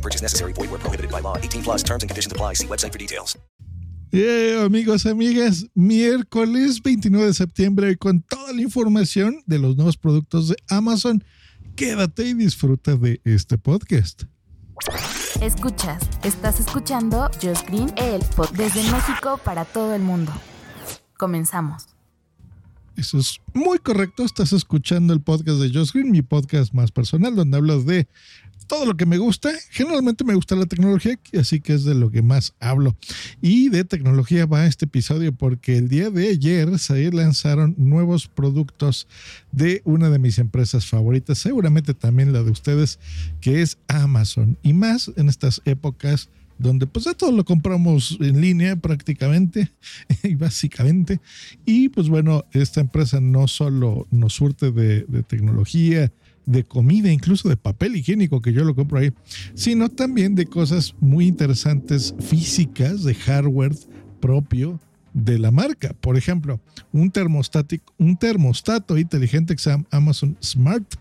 No purchase necessary. Void where prohibited by law. 18 plus terms and conditions apply. See website for details. Yeah, amigos, amigas, miércoles 29 de septiembre con toda la información de los nuevos productos de Amazon. Quédate y disfruta de este podcast. Escuchas, estás escuchando Just Green, el pod desde México para todo el mundo. Comenzamos. Eso es muy correcto. Estás escuchando el podcast de Just Green, mi podcast más personal, donde hablo de todo lo que me gusta. Generalmente me gusta la tecnología, así que es de lo que más hablo. Y de tecnología va este episodio porque el día de ayer se lanzaron nuevos productos de una de mis empresas favoritas, seguramente también la de ustedes, que es Amazon. Y más en estas épocas donde pues ya todo lo compramos en línea prácticamente y básicamente. Y pues bueno, esta empresa no solo nos surte de, de tecnología, de comida, incluso de papel higiénico que yo lo compro ahí, sino también de cosas muy interesantes físicas, de hardware propio de la marca. Por ejemplo, un un termostato inteligente que se llama Amazon Smart.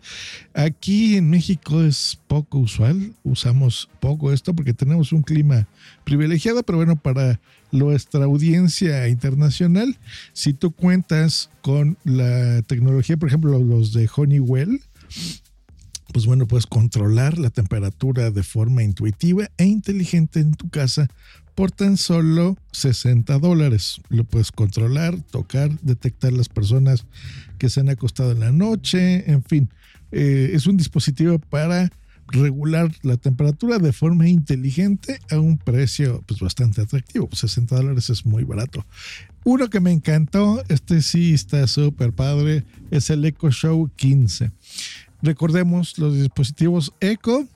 Aquí en México es poco usual, usamos poco esto porque tenemos un clima privilegiado, pero bueno, para nuestra audiencia internacional, si tú cuentas con la tecnología, por ejemplo, los de Honeywell, pues bueno, puedes controlar la temperatura de forma intuitiva e inteligente en tu casa por tan solo 60 dólares. Lo puedes controlar, tocar, detectar las personas que se han acostado en la noche, en fin. Eh, es un dispositivo para regular la temperatura de forma inteligente a un precio pues bastante atractivo. 60 dólares es muy barato. Uno que me encantó, este sí está súper padre, es el Echo Show 15. Recordemos, los dispositivos Echo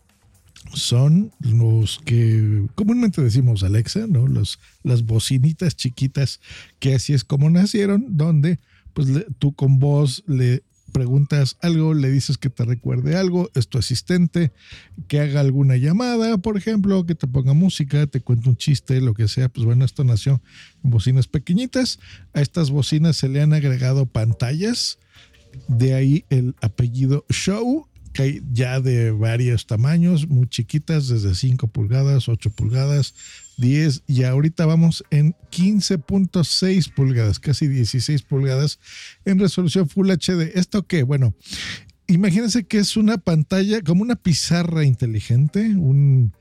son los que comúnmente decimos Alexa, ¿no? Los, las bocinitas chiquitas que así es como nacieron, donde pues tú con voz le preguntas algo, le dices que te recuerde algo, es tu asistente, que haga alguna llamada, por ejemplo, que te ponga música, te cuente un chiste, lo que sea. Pues bueno, esto nació en bocinas pequeñitas. A estas bocinas se le han agregado pantallas, de ahí el apellido Show, que hay ya de varios tamaños, muy chiquitas, desde 5 pulgadas, 8 pulgadas, 10 y ahorita vamos en 15.6 pulgadas, casi 16 pulgadas en resolución Full HD. ¿Esto qué? Bueno, imagínense que es una pantalla como una pizarra inteligente, un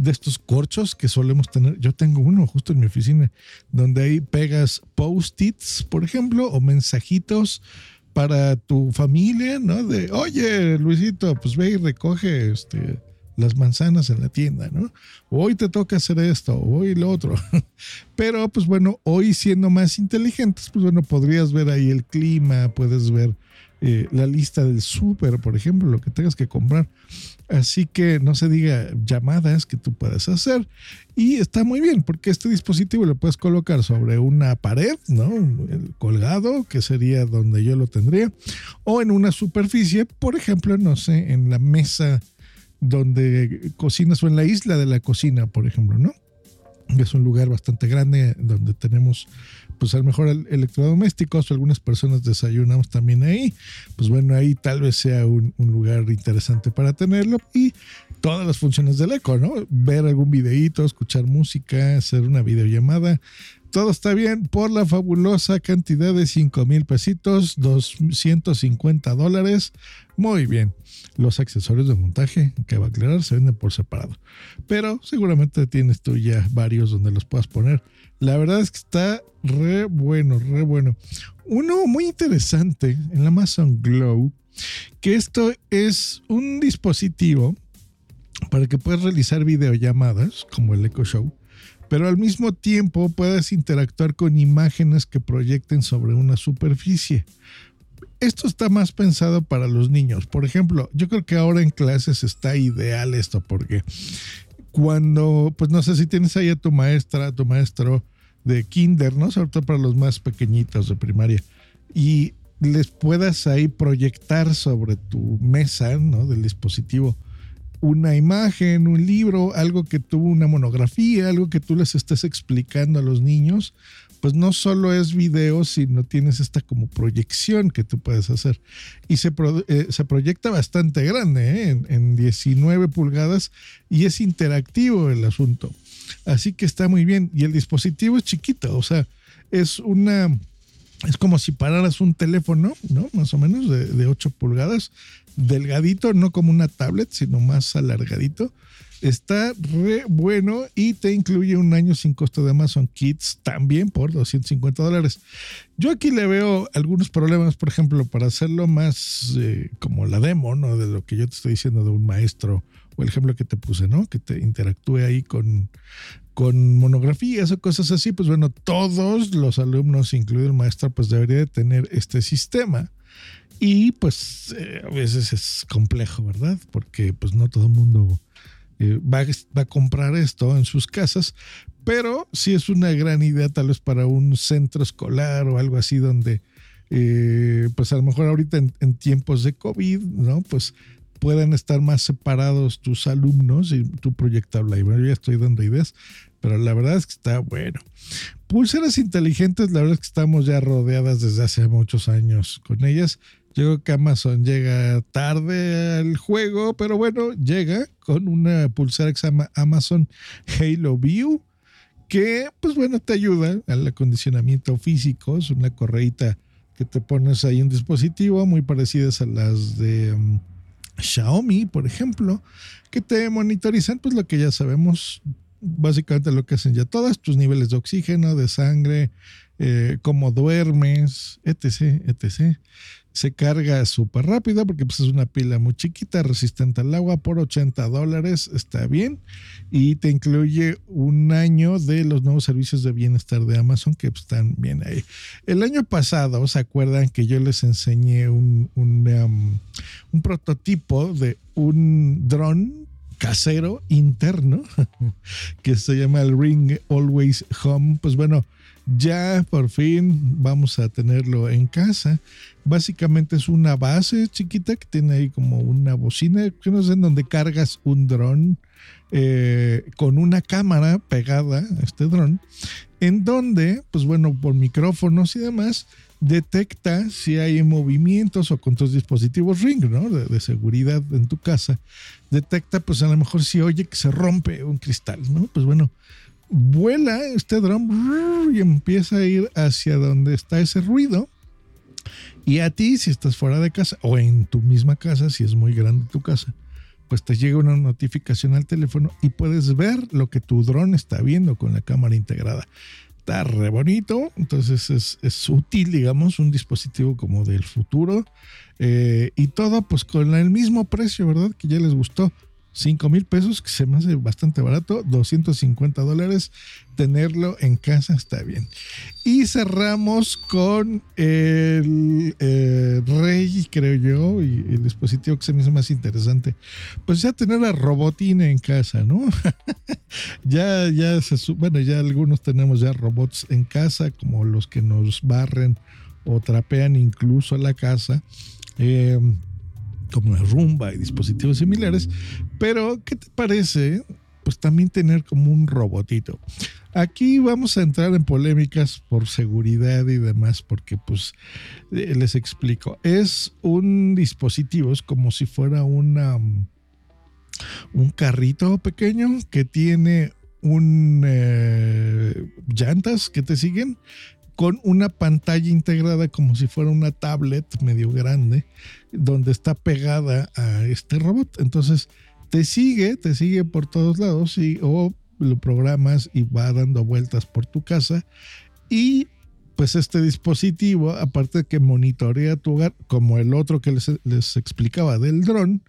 de estos corchos que solemos tener. Yo tengo uno justo en mi oficina, donde ahí pegas post-its, por ejemplo, o mensajitos para tu familia, ¿no? De, oye, Luisito, pues ve y recoge este, las manzanas en la tienda, ¿no? Hoy te toca hacer esto, hoy lo otro. Pero pues bueno, hoy siendo más inteligentes, pues bueno, podrías ver ahí el clima, puedes ver eh, la lista del súper, por ejemplo, lo que tengas que comprar. Así que no se diga llamadas que tú puedes hacer. Y está muy bien, porque este dispositivo lo puedes colocar sobre una pared, ¿no? El colgado, que sería donde yo lo tendría, o en una superficie, por ejemplo, no sé, en la mesa donde cocinas o en la isla de la cocina, por ejemplo, ¿no? Es un lugar bastante grande donde tenemos, pues a lo mejor electrodomésticos algunas personas desayunamos también ahí. Pues bueno, ahí tal vez sea un, un lugar interesante para tenerlo y todas las funciones del eco, ¿no? Ver algún videíto, escuchar música, hacer una videollamada, todo está bien por la fabulosa cantidad de 5 mil pesitos, 250 dólares. Muy bien. Los accesorios de montaje, que va a aclarar, se venden por separado. Pero seguramente tienes tú ya varios donde los puedas poner. La verdad es que está re bueno, re bueno. Uno muy interesante en la Amazon Glow, que esto es un dispositivo para que puedas realizar videollamadas, como el Echo Show, pero al mismo tiempo puedes interactuar con imágenes que proyecten sobre una superficie. Esto está más pensado para los niños. Por ejemplo, yo creo que ahora en clases está ideal esto porque cuando, pues no sé si tienes ahí a tu maestra, a tu maestro de kinder, ¿no? Sobre todo para los más pequeñitos de primaria. Y les puedas ahí proyectar sobre tu mesa, ¿no? Del dispositivo una imagen, un libro, algo que tuvo una monografía, algo que tú les estés explicando a los niños, pues no solo es video, sino tienes esta como proyección que tú puedes hacer. Y se, eh, proyecta bastante grande, ¿eh? en, en 19 pulgadas, y es interactivo el asunto. Así que está muy bien. Y el dispositivo es chiquito, o sea, es una es como si pararas un teléfono, ¿no? Más o menos de, de 8 pulgadas, delgadito, no como una tablet, sino más alargadito. Está re bueno y te incluye un año sin costo de Amazon Kids también por 250 dólares. Yo aquí le veo algunos problemas, por ejemplo, para hacerlo más eh, como la demo, ¿no? De lo que yo te estoy diciendo de un maestro o el ejemplo que te puse, ¿no? Que te interactúe ahí con, con monografías o cosas así, pues bueno, todos los alumnos, incluido el maestro, pues debería de tener este sistema. Y pues eh, a veces es complejo, ¿verdad? Porque pues no todo el mundo eh, va, va, a comprar esto en sus casas, pero sí es una gran idea tal vez para un centro escolar o algo así donde eh, pues a lo mejor ahorita en, tiempos de COVID, ¿no? Pues puedan estar más separados tus alumnos y tu proyectable. Bueno, yo ya estoy dando ideas, pero la verdad es que está bueno. Pulseras inteligentes, la verdad es que estamos ya rodeadas desde hace muchos años con ellas. Yo creo que Amazon llega tarde al juego, pero bueno, llega con una pulsera Amazon Halo View, que pues bueno, te ayuda al acondicionamiento físico. Es una correita que te pones ahí un dispositivo muy parecidas a las de um, Xiaomi, por ejemplo, que te monitorizan pues lo que ya sabemos, básicamente lo que hacen ya todas, tus niveles de oxígeno, de sangre, eh, cómo duermes, etc., etc. Se carga súper rápido porque pues, es una pila muy chiquita, resistente al agua, por 80 dólares, está bien. Y te incluye un año de los nuevos servicios de bienestar de Amazon que pues, están bien ahí. El año pasado, ¿se acuerdan que yo les enseñé un, un, um, un prototipo de un dron casero interno que se llama el Ring Always Home? Pues bueno, ya por fin vamos a tenerlo en casa. Básicamente es una base chiquita que tiene ahí como una bocina, que no sé, en donde cargas un dron eh, con una cámara pegada a este dron, en donde, pues bueno, por micrófonos y demás, detecta si hay movimientos o con tus dispositivos Ring, ¿no? De, de, seguridad en tu casa, detecta pues a lo mejor si oye que se rompe un cristal, ¿no? Pues bueno, vuela este dron y empieza a ir hacia donde está ese ruido. Y a ti, si estás fuera de casa o en tu misma casa, si es muy grande tu casa, pues te llega una notificación al teléfono y puedes ver lo que tu dron está viendo con la cámara integrada. Está re bonito, entonces es, es útil, digamos, un dispositivo como del futuro. Eh, y todo pues con el mismo precio, ¿verdad? Que ya les gustó. 5 mil pesos, que se me hace bastante barato, 250 dólares, tenerlo en casa está bien. Y cerramos con el eh, Rey, creo yo, y el dispositivo que se me hace más interesante. Pues ya tener la robotina en casa, ¿no? ya, ya bueno, ya algunos tenemos ya robots en casa, como los que nos barren o trapean incluso la casa. Eh, como la rumba y dispositivos similares, pero ¿qué te parece? Pues también tener como un robotito. Aquí vamos a entrar en polémicas por seguridad y demás, porque pues eh, les explico. Es un dispositivo, es como si fuera una, un carrito pequeño que tiene un eh, llantas que te siguen con una pantalla integrada como si fuera una tablet medio grande, donde está pegada a este robot. Entonces te sigue, te sigue por todos lados y o lo programas y va dando vueltas por tu casa y pues este dispositivo, aparte de que monitorea tu hogar, como el otro que les, les explicaba del dron,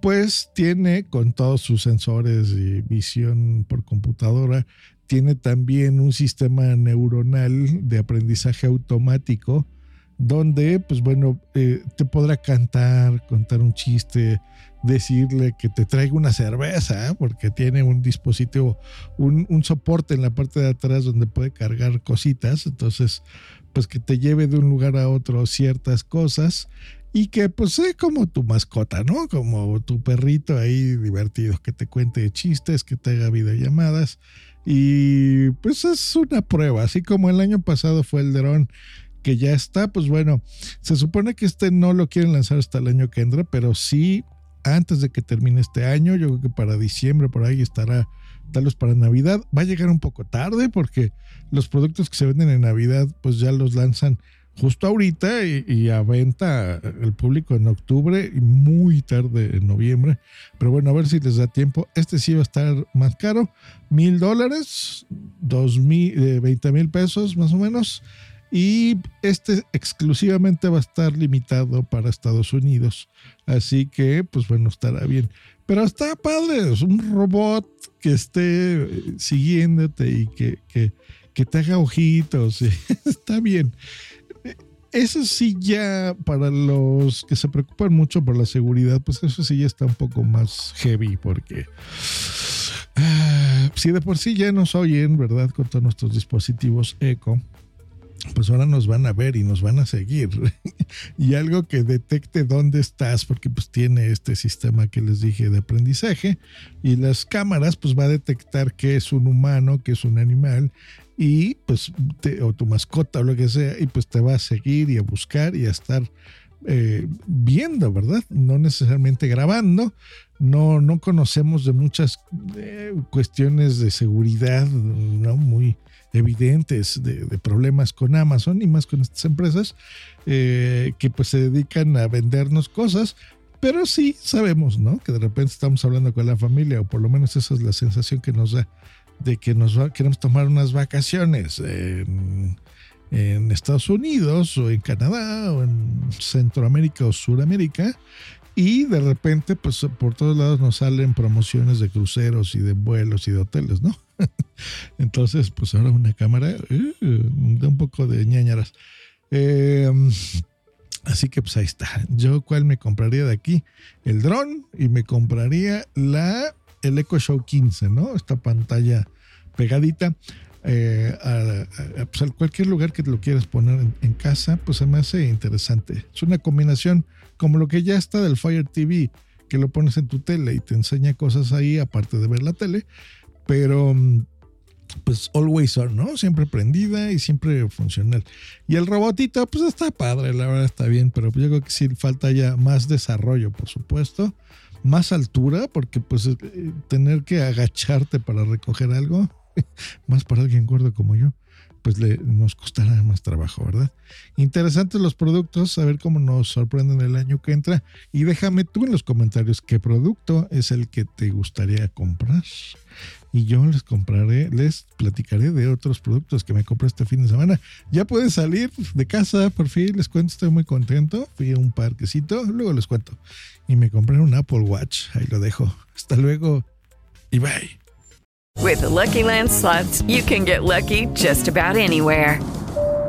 pues tiene con todos sus sensores y visión por computadora, tiene también un sistema neuronal de aprendizaje automático donde, pues bueno, eh, te podrá cantar, contar un chiste, decirle que te traiga una cerveza, porque tiene un dispositivo, un, un, soporte en la parte de atrás donde puede cargar cositas, entonces, pues que te lleve de un lugar a otro ciertas cosas y que pues sea como tu mascota, ¿no? Como tu perrito ahí divertido, que te cuente chistes, que te haga videollamadas. Y pues es una prueba, así como el año pasado fue el dron que ya está, pues bueno, se supone que este no lo quieren lanzar hasta el año que entra, pero sí antes de que termine este año, yo creo que para diciembre por ahí estará tal vez para Navidad. Va a llegar un poco tarde porque los productos que se venden en Navidad pues ya los lanzan justo ahorita y, a venta el público en octubre y muy tarde en noviembre. Pero bueno, a ver si les da tiempo. Este sí va a estar más caro, mil dólares, dos mil, eh, veinte mil pesos más o menos. Y este exclusivamente va a estar limitado para Estados Unidos. Así que, pues bueno, estará bien. Pero está padre, es un robot que esté eh, siguiéndote y que, que, que te haga ojitos. está bien eso sí ya para los que se preocupan mucho por la seguridad, pues eso sí ya está un poco más heavy porque ah, si de por sí ya nos oyen, ¿verdad? Con todos nuestros dispositivos eco, pues ahora nos van a ver y nos van a seguir. y algo que detecte dónde estás, porque pues tiene este sistema que les dije de aprendizaje, y las cámaras pues va a detectar que es un humano, que es un animal, y pues, o tu mascota o lo que sea, y pues te va a seguir y a buscar y a estar eh, viendo, ¿verdad? No necesariamente grabando. No, no conocemos de muchas eh, cuestiones de seguridad, ¿no? Muy evidentes de, problemas con Amazon y más con estas empresas eh, que pues se dedican a vendernos cosas, pero sí sabemos, ¿no? Que de repente estamos hablando con la familia, o por lo menos esa es la sensación que nos da de que nos queremos tomar unas vacaciones en, Estados Unidos o en Canadá o en Centroamérica o Suramérica y de repente pues por todos lados nos salen promociones de cruceros y de vuelos y de hoteles, ¿no? Entonces pues ahora una cámara uh, da un poco de ñañaras. Em, así que pues ahí está. Yo cuál me compraría de aquí? El dron y me compraría la el Echo Show 15, ¿no? Esta pantalla pegadita. Eh, a, pues, cualquier lugar que te lo quieras poner en, casa, pues se me hace interesante. Es una combinación como lo que ya está del Fire TV, que lo pones en tu tele y te enseña cosas ahí, aparte de ver la tele, pero pues always on, ¿no? Siempre prendida y siempre funcional. Y el robotito, pues está padre, la verdad está bien, pero yo creo que sí falta ya más desarrollo, por supuesto más altura, porque pues eh, tener que agacharte para recoger algo, más para alguien gordo como yo, pues le, nos costará más trabajo, ¿verdad? Interesantes los productos, a ver cómo nos sorprenden el año que entra. Y déjame tú en los comentarios qué producto es el que te gustaría comprar y yo les compraré, les platicaré de otros productos que me compré este fin de semana. Ya pueden salir de casa, por fin, les cuento, estoy muy contento. Fui a un parquecito, luego les cuento. Y me compré un Apple Watch, ahí lo dejo. Hasta luego y bye. With the Lucky Land slots, you can get lucky just about anywhere.